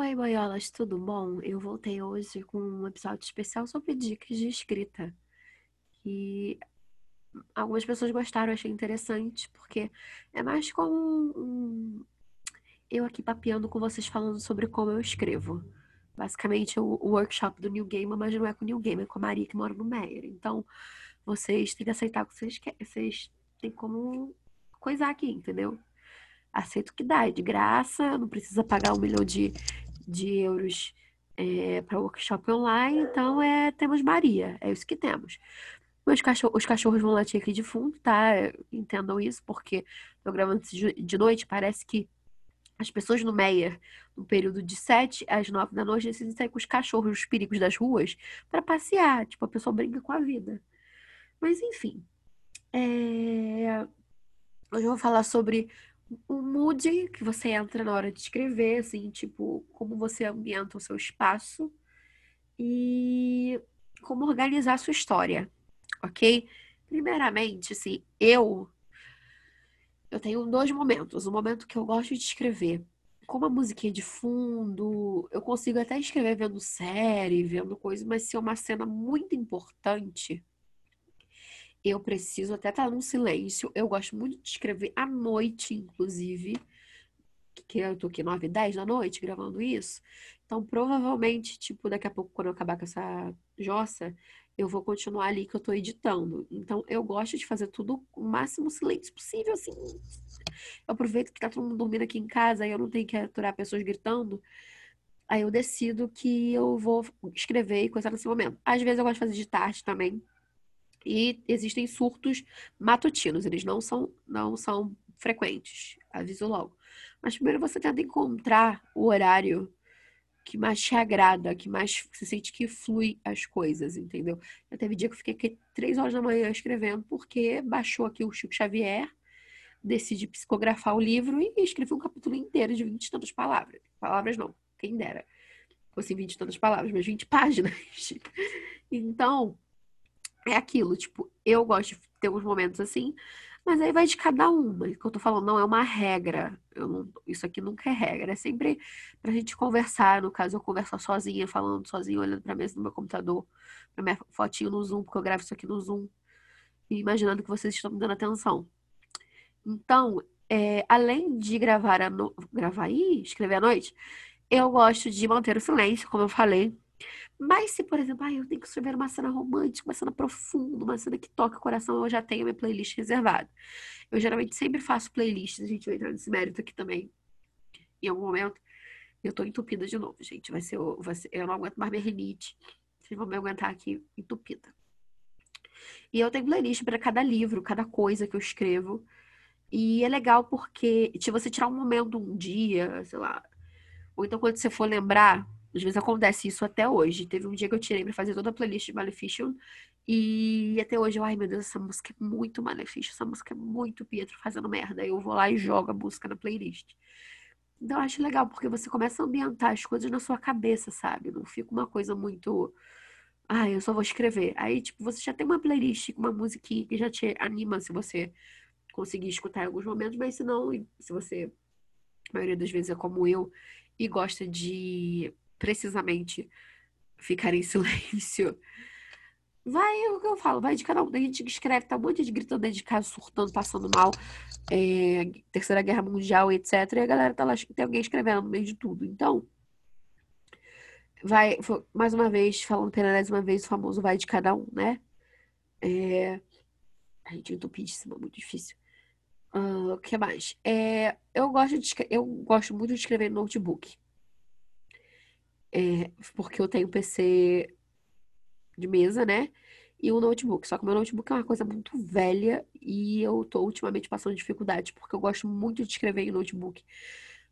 Oi, boiolas, tudo bom? Eu voltei hoje com um episódio especial sobre dicas de escrita. E algumas pessoas gostaram, achei interessante, porque é mais como um, eu aqui papeando com vocês falando sobre como eu escrevo. Basicamente, o, o workshop do New Game, mas não é com o New Game, é com a Maria que mora no Meyer. Então, vocês têm que aceitar o que vocês querem. Vocês têm como coisar aqui, entendeu? Aceito que dá, é de graça, não precisa pagar um milhão de, de euros é, para workshop online, então é temos Maria, é isso que temos. Meus cachorro, os cachorros vão latir aqui de fundo, tá? Entendam isso, porque eu gravando de noite, parece que as pessoas no Meyer, no período de 7 às 9 da noite, decidem sair com os cachorros, os perigos das ruas, para passear. Tipo, a pessoa brinca com a vida. Mas, enfim. É... Hoje eu vou falar sobre o mood que você entra na hora de escrever, assim, tipo, como você ambienta o seu espaço e como organizar a sua história, ok? Primeiramente, assim, eu eu tenho dois momentos. O momento que eu gosto de escrever, como a musiquinha de fundo, eu consigo até escrever vendo série, vendo coisa, mas se é uma cena muito importante, eu preciso até estar num silêncio. Eu gosto muito de escrever à noite, inclusive. Que eu tô aqui 9 e 10 da noite gravando isso. Então, provavelmente, tipo, daqui a pouco, quando eu acabar com essa jossa, eu vou continuar ali que eu tô editando. Então, eu gosto de fazer tudo o máximo silêncio possível, assim. Eu aproveito que tá todo mundo dormindo aqui em casa e eu não tenho que aturar pessoas gritando. Aí eu decido que eu vou escrever e coisa nesse momento. Às vezes eu gosto de fazer de tarde também. E existem surtos matutinos, eles não são, não são frequentes, aviso logo. Mas primeiro você tenta encontrar o horário que mais te agrada, que mais você sente que flui as coisas, entendeu? Já teve dia que eu fiquei aqui três horas da manhã escrevendo, porque baixou aqui o Chico Xavier, decidi psicografar o livro e escrevi um capítulo inteiro de 20 e tantas palavras. Palavras não, quem dera. Fossem 20 e tantas palavras, mas 20 páginas. Então, é aquilo, tipo, eu gosto de ter uns momentos assim, mas aí vai de cada uma. O que eu tô falando não é uma regra. Não, isso aqui nunca é regra. É sempre pra gente conversar. No caso, eu converso sozinha, falando sozinha, olhando pra mesa do meu computador, pra minha fotinho no Zoom, porque eu gravo isso aqui no Zoom. E imaginando que vocês estão me dando atenção. Então, é, além de gravar, no... gravar e escrever à noite, eu gosto de manter o silêncio, como eu falei. Mas se, por exemplo, ah, eu tenho que escrever uma cena romântica, uma cena profunda, uma cena que toca o coração, eu já tenho minha playlist reservada. Eu geralmente sempre faço playlists, a gente vai entrar nesse mérito aqui também. Em algum momento, eu tô entupida de novo, gente. Vai ser, vai ser eu não aguento mais minha rinite. Vocês vão me aguentar aqui entupida. E eu tenho playlist para cada livro, cada coisa que eu escrevo. E é legal porque se você tirar um momento, um dia, sei lá, ou então quando você for lembrar, às vezes acontece isso até hoje. Teve um dia que eu tirei pra fazer toda a playlist de Maleficion. E até hoje eu, ai meu Deus, essa música é muito Maleficion. Essa música é muito Pietro fazendo merda. Eu vou lá e jogo a música na playlist. Então eu acho legal, porque você começa a ambientar as coisas na sua cabeça, sabe? Não fica uma coisa muito. Ah, eu só vou escrever. Aí, tipo, você já tem uma playlist com uma musiquinha que já te anima se você conseguir escutar em alguns momentos, mas se não, se você, a maioria das vezes é como eu, e gosta de precisamente ficar em silêncio. Vai, é o que eu falo, vai de cada um. A gente escreve, tá um monte de gritando dentro de casa, surtando, passando mal, é, Terceira Guerra Mundial, etc. E a galera tá lá, tem alguém escrevendo no meio de tudo. Então, vai, mais uma vez, falando pela uma vez, o famoso vai de cada um, né? É, a gente é entupidíssima, muito difícil. Uh, o que mais? É, eu, gosto de, eu gosto muito de escrever no notebook. É, porque eu tenho PC de mesa, né? E um notebook. Só que meu notebook é uma coisa muito velha e eu tô ultimamente passando dificuldade, porque eu gosto muito de escrever em notebook.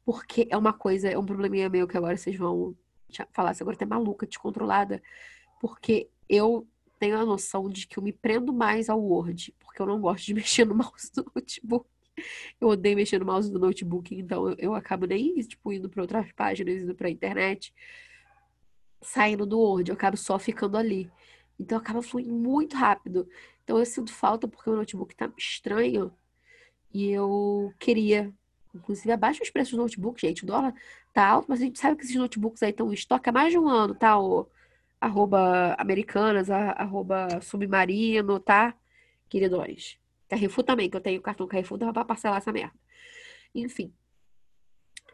Porque é uma coisa, é um probleminha meu que agora vocês vão falar, se agora tá maluca, descontrolada. Porque eu tenho a noção de que eu me prendo mais ao Word, porque eu não gosto de mexer no mouse do notebook. Eu odeio mexer no mouse do notebook, então eu, acabo nem tipo, indo para outras páginas, indo para internet saindo do Word, eu acabo só ficando ali. Então acaba fluindo muito rápido. Então eu sinto falta porque o notebook tá estranho e eu queria. Inclusive, abaixa os preços do notebook, gente. O dólar tal, mas a gente sabe que esses notebooks aí estão em estoque há mais de um ano, tá? O arroba americanas, arroba submarino, tá? Queridões. Carrefour também, que eu tenho cartão Carrefour, dá pra parcelar essa merda. Enfim.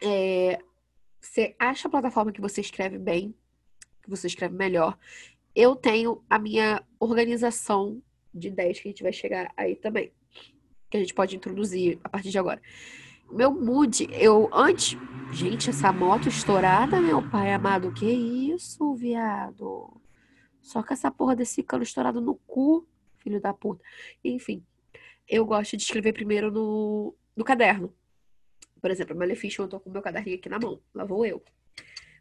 É, você acha a plataforma que você escreve bem, que você escreve melhor. Eu tenho a minha organização de ideias que a gente vai chegar aí também. Que a gente pode introduzir a partir de agora. Meu mood, eu antes. Gente, essa moto estourada, meu pai amado. Que isso, viado? Só com essa porra desse cano estourado no cu, filho da puta. Enfim, eu gosto de escrever primeiro no, no caderno. Por exemplo, Maleficent, eu tô com meu caderninho aqui na mão. Lá vou eu.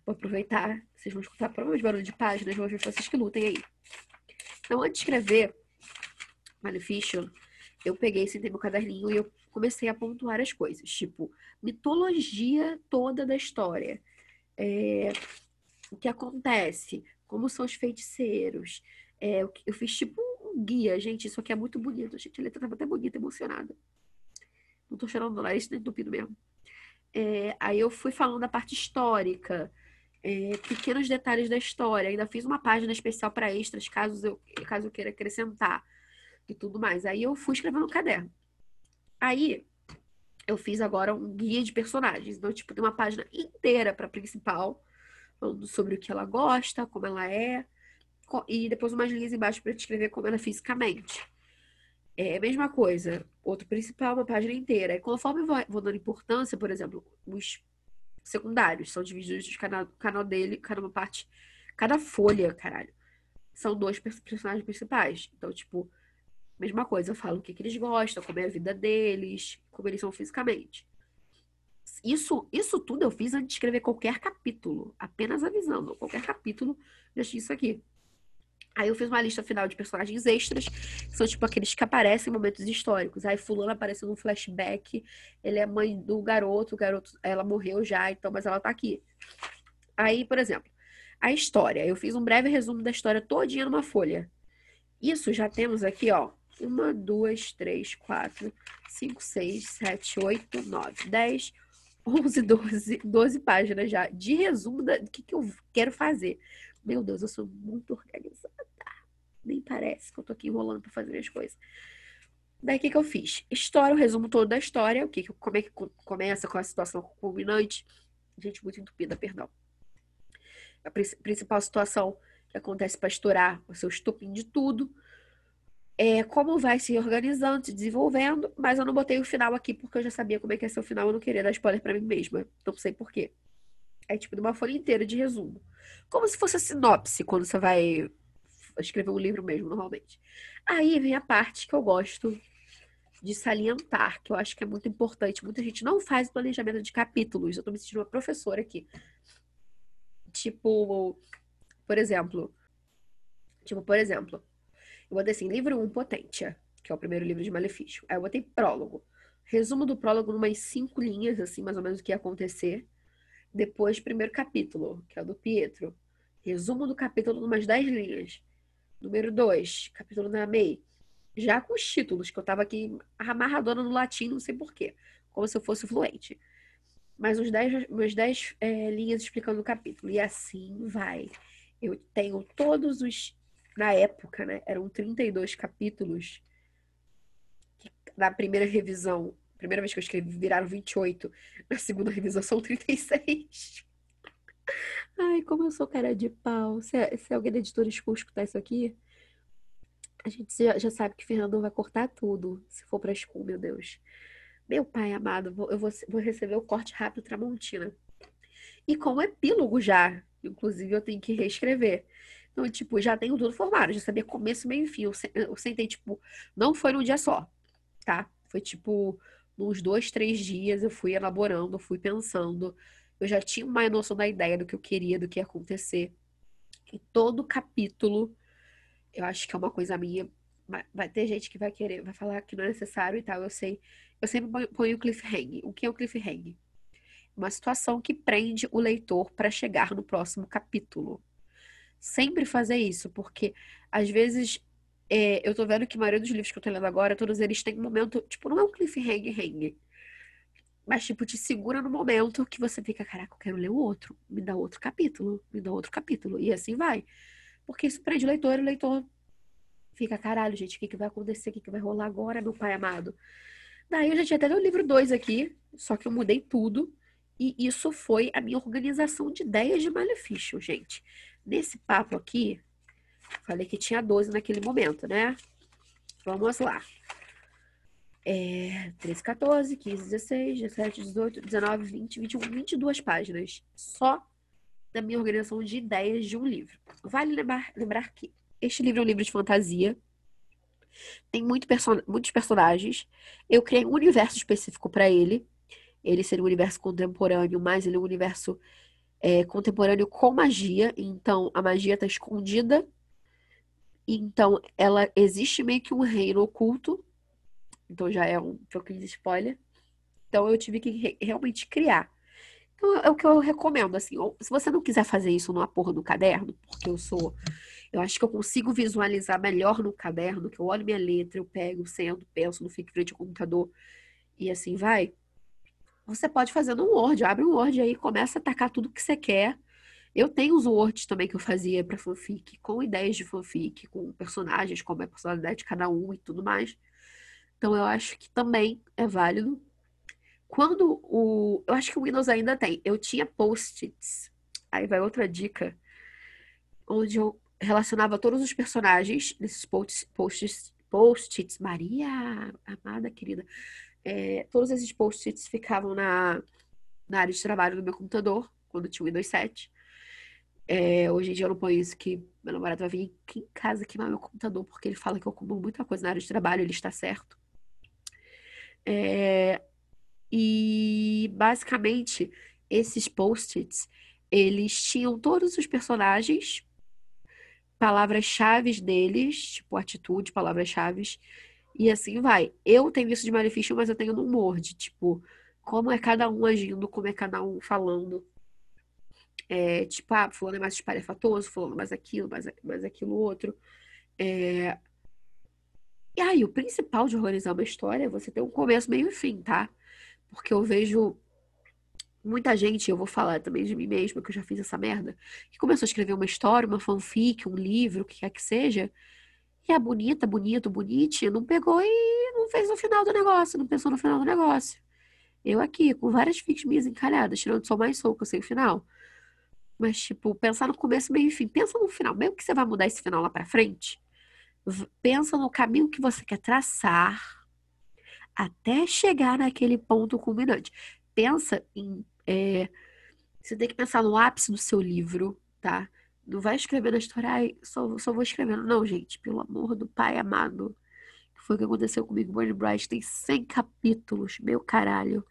Vou aproveitar. Vocês vão escutar provavelmente barulho de páginas, vou ver vocês que lutem aí. Então, antes de escrever Maleficent, eu peguei, sentei meu caderninho e eu comecei a pontuar as coisas. Tipo, mitologia toda da história. É, o que acontece, como são os feiticeiros. É, eu fiz tipo um guia, gente. Isso aqui é muito bonito. Gente, a letra tava até bonita, emocionada. Não tô chorando do nariz, nem entupido mesmo. É, aí eu fui falando da parte histórica, é, pequenos detalhes da história. Ainda fiz uma página especial para extras, caso eu, caso eu queira acrescentar e tudo mais. Aí eu fui escrevendo no caderno. Aí eu fiz agora um guia de personagens. Então, tipo, tem uma página inteira para principal, falando sobre o que ela gosta, como ela é, e depois umas linhas embaixo para descrever como ela é fisicamente. É a mesma coisa. Outro principal, uma página inteira. E conforme vou, vou dando importância, por exemplo, os secundários são divididos de cada canal dele, cada uma parte, cada folha, caralho. São dois personagens principais. Então, tipo, mesma coisa, eu falo o que, que eles gostam, como é a vida deles, como eles são fisicamente. Isso, isso tudo eu fiz antes de escrever qualquer capítulo, apenas avisando. Qualquer capítulo, tinha isso aqui. Aí eu fiz uma lista final de personagens extras, que são tipo aqueles que aparecem em momentos históricos. Aí fulano apareceu num flashback, ele é mãe do garoto, o garoto, ela morreu já, então, mas ela tá aqui. Aí, por exemplo, a história. Eu fiz um breve resumo da história todinha numa folha. Isso já temos aqui, ó. Uma, duas, três, quatro, cinco, seis, sete, oito, nove, dez, onze, doze, doze páginas já de resumo do que, que eu quero fazer. Meu Deus, eu sou muito organizada. Nem parece que eu tô aqui enrolando para fazer minhas coisas. Daí o que, que eu fiz? História, o resumo todo da história, o que, como é que começa com a situação culminante. Gente, muito entupida, perdão. A principal situação que acontece para estourar o seu estupim de tudo. É, como vai se organizando, se desenvolvendo, mas eu não botei o final aqui porque eu já sabia como é que ia ser o final, eu não queria dar spoiler para mim mesma. Não sei por quê. É tipo de uma folha inteira de resumo. Como se fosse a sinopse quando você vai escrever um livro mesmo, normalmente. Aí vem a parte que eu gosto de salientar, que eu acho que é muito importante. Muita gente não faz planejamento de capítulos. Eu tô me sentindo uma professora aqui. Tipo, por exemplo. Tipo, por exemplo. Eu botei assim, livro 1, Potência, que é o primeiro livro de Malefício. Aí eu botei prólogo. Resumo do prólogo numas cinco linhas, assim, mais ou menos o que ia acontecer. Depois, primeiro capítulo, que é o do Pietro. Resumo do capítulo, umas 10 linhas. Número 2, capítulo da May. Já com os títulos, que eu tava aqui amarradona no latim, não sei porquê. Como se eu fosse fluente. Mais uns 10, umas 10 é, linhas explicando o capítulo. E assim vai. Eu tenho todos os. Na época, né? Eram 32 capítulos. Na primeira revisão primeira vez que eu escrevi viraram 28. Na segunda revisão são 36. Ai, como eu sou cara de pau. Se, se alguém da editora School escutar isso aqui, a gente já, já sabe que Fernando vai cortar tudo se for pra School, meu Deus. Meu pai amado, eu vou, vou receber o corte rápido Tramontina. E com epílogo já. Inclusive, eu tenho que reescrever. Então, tipo, já tenho tudo formado. Já sabia começo, meio e fim. Eu sentei, tipo, não foi num dia só, tá? Foi, tipo, nos dois, três dias eu fui elaborando, fui pensando. Eu já tinha uma noção da ideia do que eu queria, do que ia acontecer. E todo capítulo, eu acho que é uma coisa minha. Vai ter gente que vai querer, vai falar que não é necessário e tal, eu sei. Eu sempre ponho o cliffhanger. O que é o cliffhanger? Uma situação que prende o leitor para chegar no próximo capítulo. Sempre fazer isso, porque às vezes é, eu tô vendo que a maioria dos livros que eu tô lendo agora, todos eles têm um momento, tipo, não é um cliffhanger, hang. Mas, tipo, te segura no momento que você fica, caraca, eu quero ler o outro. Me dá outro capítulo, me dá outro capítulo. E assim vai. Porque isso prende o leitor e o leitor fica, caralho, gente, o que, que vai acontecer? O que, que vai rolar agora, meu pai amado? Daí eu já tinha até o livro 2 aqui, só que eu mudei tudo. E isso foi a minha organização de ideias de Maleficio, gente. Nesse papo aqui, falei que tinha 12 naquele momento, né? Vamos lá. É, 13, 14, 15, 16, 17, 18, 19, 20, 21, 22 páginas. Só da minha organização de ideias de um livro. Vale lembrar, lembrar que este livro é um livro de fantasia. Tem muito person muitos personagens. Eu criei um universo específico para ele. Ele seria um universo contemporâneo, mas ele é um universo é, contemporâneo com magia. Então, a magia está escondida. Então, ela existe meio que um reino oculto então já é um pouquinho de spoiler. Então eu tive que re realmente criar. Então é o que eu recomendo, assim. se você não quiser fazer isso numa porra do caderno, porque eu sou. Eu acho que eu consigo visualizar melhor no caderno, que eu olho minha letra, eu pego, sento, penso, não fico frente ao computador e assim vai. Você pode fazer no Word, abre um Word aí, começa a atacar tudo que você quer. Eu tenho os Words também que eu fazia para fanfic, com ideias de fanfic, com personagens, como é a personalidade de cada um e tudo mais. Então eu acho que também é válido. Quando o. Eu acho que o Windows ainda tem. Eu tinha post-its. Aí vai outra dica. Onde eu relacionava todos os personagens nesses post-its. Post-its. Maria, amada querida. É, todos esses post-its ficavam na, na área de trabalho do meu computador, quando tinha o Windows 7. É, hoje em dia eu não ponho isso que meu namorado vai vir aqui em casa queimar meu computador, porque ele fala que eu como muita coisa na área de trabalho, ele está certo. É, e basicamente esses post-its eles tinham todos os personagens, palavras-chave deles, tipo atitude, palavras-chave, e assim vai. Eu tenho isso de Maleficio, mas eu tenho no Word, tipo, como é cada um agindo, como é cada um falando. É, tipo, ah, fulano é mais espalhafatoso, fulano mais aquilo, mais, mais aquilo outro. É, e aí, o principal de organizar uma história é você ter um começo, meio e fim, tá? Porque eu vejo muita gente, eu vou falar também de mim mesma, que eu já fiz essa merda, que começou a escrever uma história, uma fanfic, um livro, o que quer que seja, e é bonita, bonito, bonitinha, não pegou e não fez o final do negócio, não pensou no final do negócio. Eu aqui, com várias fics minhas encalhadas, tirando só mais soco, sem o final. Mas, tipo, pensar no começo, meio e fim. Pensa no final. Mesmo que você vai mudar esse final lá pra frente, pensa no caminho que você quer traçar até chegar naquele ponto culminante. Pensa em. É, você tem que pensar no ápice do seu livro, tá? Não vai escrever na história, ai, só, só vou escrevendo. Não, gente, pelo amor do pai amado. Que foi o que aconteceu comigo. Burn Bright tem 100 capítulos, meu caralho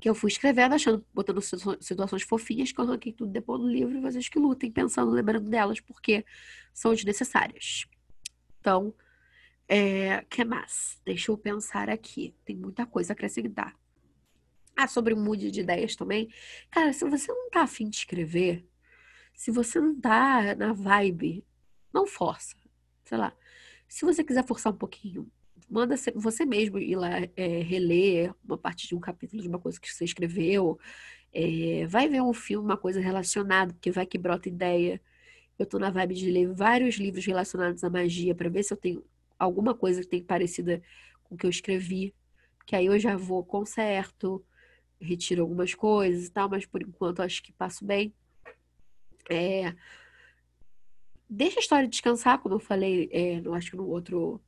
que eu fui escrevendo, achando, botando situações fofinhas, que eu arranquei tudo depois no livro e vocês que lutem, pensando, lembrando delas, porque são desnecessárias. Então, é, que mais? Deixa eu pensar aqui. Tem muita coisa a acrescentar. Ah, sobre mood de ideias também. Cara, se você não tá afim de escrever, se você não tá na vibe, não força. Sei lá. Se você quiser forçar um pouquinho, manda você mesmo ir lá é, reler uma parte de um capítulo de uma coisa que você escreveu. É, vai ver um filme, uma coisa relacionada, porque vai que brota ideia. Eu tô na vibe de ler vários livros relacionados à magia para ver se eu tenho alguma coisa que tem parecida com o que eu escrevi. Que aí eu já vou conserto, retiro algumas coisas e tal, mas por enquanto acho que passo bem. É, deixa a história descansar, como eu falei, é, acho que no outro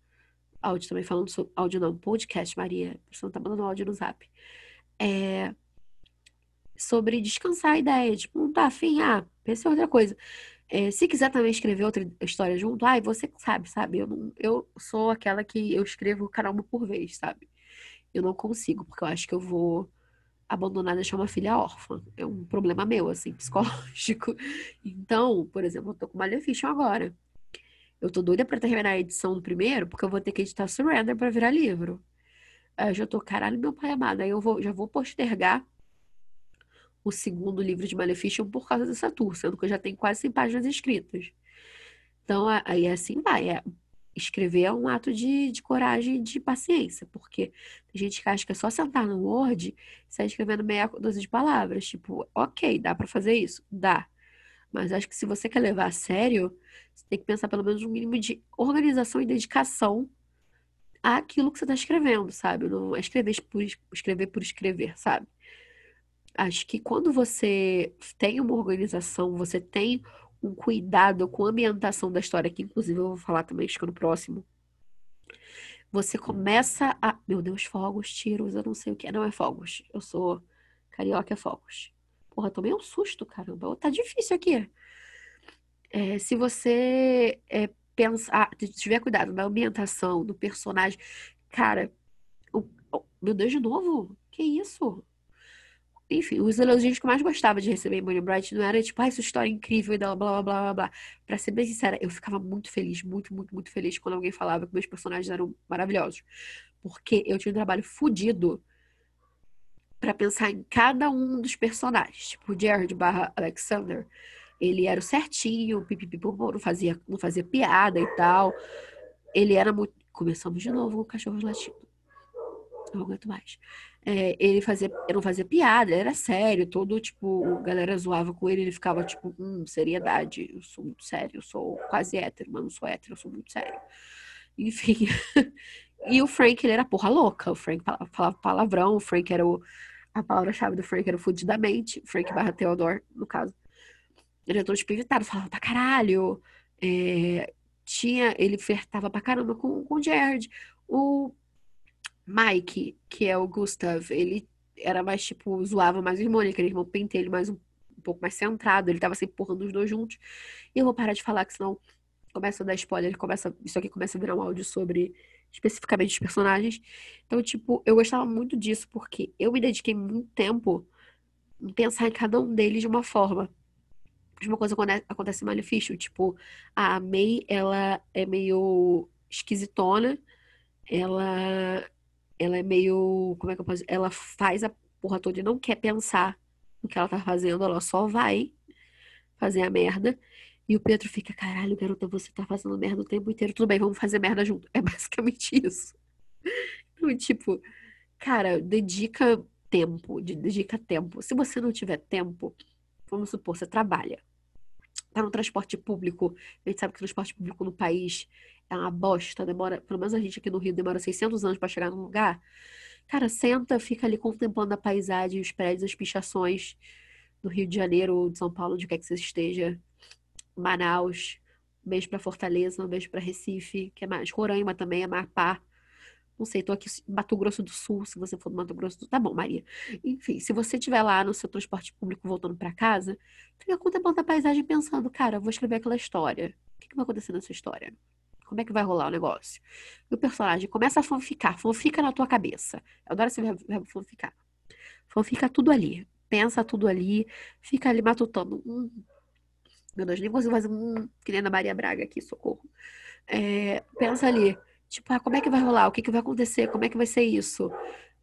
áudio também falando sobre. Áudio não, podcast, Maria. Você não tá mandando áudio no zap. É, sobre descansar a ideia. Tipo, não tá afim, ah, pensa em outra coisa. É, se quiser também escrever outra história junto, ai, você sabe, sabe? Eu, não, eu sou aquela que eu escrevo cada uma por vez, sabe? Eu não consigo, porque eu acho que eu vou abandonar, deixar uma filha órfã. É um problema meu, assim, psicológico. Então, por exemplo, eu tô com Maleficio agora. Eu tô doida pra terminar a edição do primeiro, porque eu vou ter que editar Surrender pra virar livro. Aí eu já tô, caralho, meu pai amado. Aí eu vou, já vou postergar o segundo livro de Maleficium por causa dessa tour, sendo que eu já tenho quase 100 páginas escritas. Então, aí assim vai. É escrever é um ato de, de coragem e de paciência, porque tem gente que acha que é só sentar no Word e sair escrevendo meia dúzia de palavras. Tipo, ok, dá para fazer isso? Dá. Mas acho que se você quer levar a sério, você tem que pensar pelo menos um mínimo de organização e dedicação àquilo que você está escrevendo, sabe? Não é escrever por, escrever por escrever, sabe? Acho que quando você tem uma organização, você tem um cuidado com a ambientação da história, que inclusive eu vou falar também, acho que no próximo. Você começa a. Meu Deus, fogos, tiros, eu não sei o que. Não é fogos. Eu sou carioca, é fogos. Porra, tomei um susto, caramba. Tá difícil aqui. É, se você é, pensar, tiver cuidado na ambientação, do personagem. Cara, o, meu Deus, de novo? Que isso? Enfim, os elogios que eu mais gostava de receber em Bonnie Bright não era tipo, ah, essa história é incrível e blá, blá, blá, blá, blá. Pra ser bem sincera, eu ficava muito feliz, muito, muito, muito feliz quando alguém falava que meus personagens eram maravilhosos. Porque eu tinha um trabalho fodido para pensar em cada um dos personagens. Tipo, o Jared barra Alexander, ele era o certinho, pipipipu, não fazia, não fazia piada e tal. Ele era muito... Começamos de novo com o cachorro latindo. Não aguento mais. É, ele fazia, ele não fazia piada, ele era sério, todo tipo, a galera zoava com ele, ele ficava tipo, hum, seriedade, eu sou muito sério, eu sou quase hétero, mas não sou hétero, eu sou muito sério. Enfim. e o Frank, ele era porra louca, o Frank falava palavrão, o Frank era o. A palavra-chave do Frank era fudidamente, Frank barra Theodore, no caso. Ele todo espivitado, falava pra caralho. É, tinha, ele flertava pra caramba com, com o Jared. O Mike, que é o Gustav, ele era mais, tipo, zoava mais o irmão, ele queria irmão pentelho mais um, um, pouco mais centrado, ele tava sempre empurrando os dois juntos. E eu vou parar de falar, que senão começa a dar spoiler, começa, isso aqui começa a virar um áudio sobre especificamente os personagens. Então, tipo, eu gostava muito disso, porque eu me dediquei muito tempo em pensar em cada um deles de uma forma. De uma coisa quando acontece em Malefício, tipo, a May, ela é meio esquisitona, ela ela é meio. Como é que eu posso? Ela faz a porra toda e não quer pensar no que ela tá fazendo, ela só vai fazer a merda. E o Pedro fica, caralho, garota, você tá fazendo merda o tempo inteiro. Tudo bem, vamos fazer merda junto. É basicamente isso. Então, tipo, cara, dedica tempo, dedica tempo. Se você não tiver tempo, vamos supor, você trabalha. Tá no transporte público, a gente sabe que o transporte público no país é uma bosta, demora, pelo menos a gente aqui no Rio demora 600 anos para chegar num lugar. Cara, senta, fica ali contemplando a paisagem, os prédios, as pichações do Rio de Janeiro de São Paulo, de que é que você esteja. Manaus, um beijo para Fortaleza, um beijo para Recife, que é mais Roraima também, Amapá. Não sei, tô aqui em Mato Grosso do Sul, se você for do Mato Grosso do Sul. Tá bom, Maria. Enfim, se você estiver lá no seu transporte público voltando para casa, fica contemplando a paisagem pensando, cara, vou escrever aquela história. O que, que vai acontecer nessa história? Como é que vai rolar o negócio? E o personagem começa a fanficar, fanfica na tua cabeça. Eu adoro esse verbo, fanficar. Fanfica tudo ali. Pensa tudo ali, fica ali matutando. Hum, meu Deus, nem consigo fazer um que nem a Maria Braga aqui, socorro. É, pensa ali, tipo, ah, como é que vai rolar? O que, que vai acontecer? Como é que vai ser isso?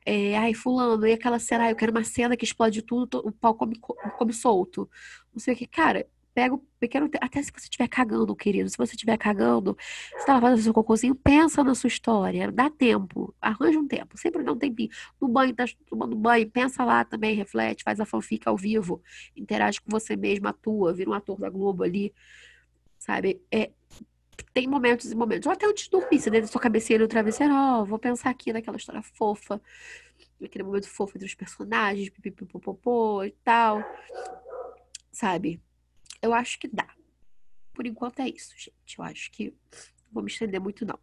É, ai, fulano, e aquela cena, eu quero uma cena que explode tudo, o pau come, come solto. Não sei o que. Cara, pega o pequeno. Até se você estiver cagando, querido, se você estiver cagando, você tá fazendo seu cocôzinho, pensa na sua história, dá tempo, arranja um tempo, sempre dá um tempinho. No banho, tá tomando banho, pensa lá também, reflete, faz a fanfic ao vivo, interage com você mesmo, atua, vira um ator da Globo ali, sabe? É, tem momentos e momentos. Ou até antes de dormir, você deita sua cabecinha no travesseiro, ó, oh, vou pensar aqui naquela história fofa, naquele momento fofo entre os personagens, pipipipopopô e tal, sabe? Eu acho que dá. Por enquanto é isso, gente. Eu acho que não vou me estender muito, não.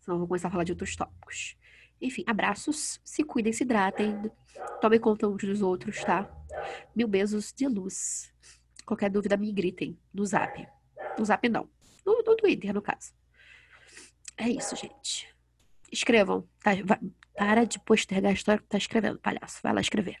Senão eu vou começar a falar de outros tópicos. Enfim, abraços, se cuidem, se hidratem, tomem conta uns dos outros, tá? Mil beijos de luz. Qualquer dúvida, me gritem no zap. No zap, não. No, no Twitter, no caso. É isso, gente. Escrevam. Tá? Para de postergar a história que tá escrevendo, palhaço. Vai lá escrever.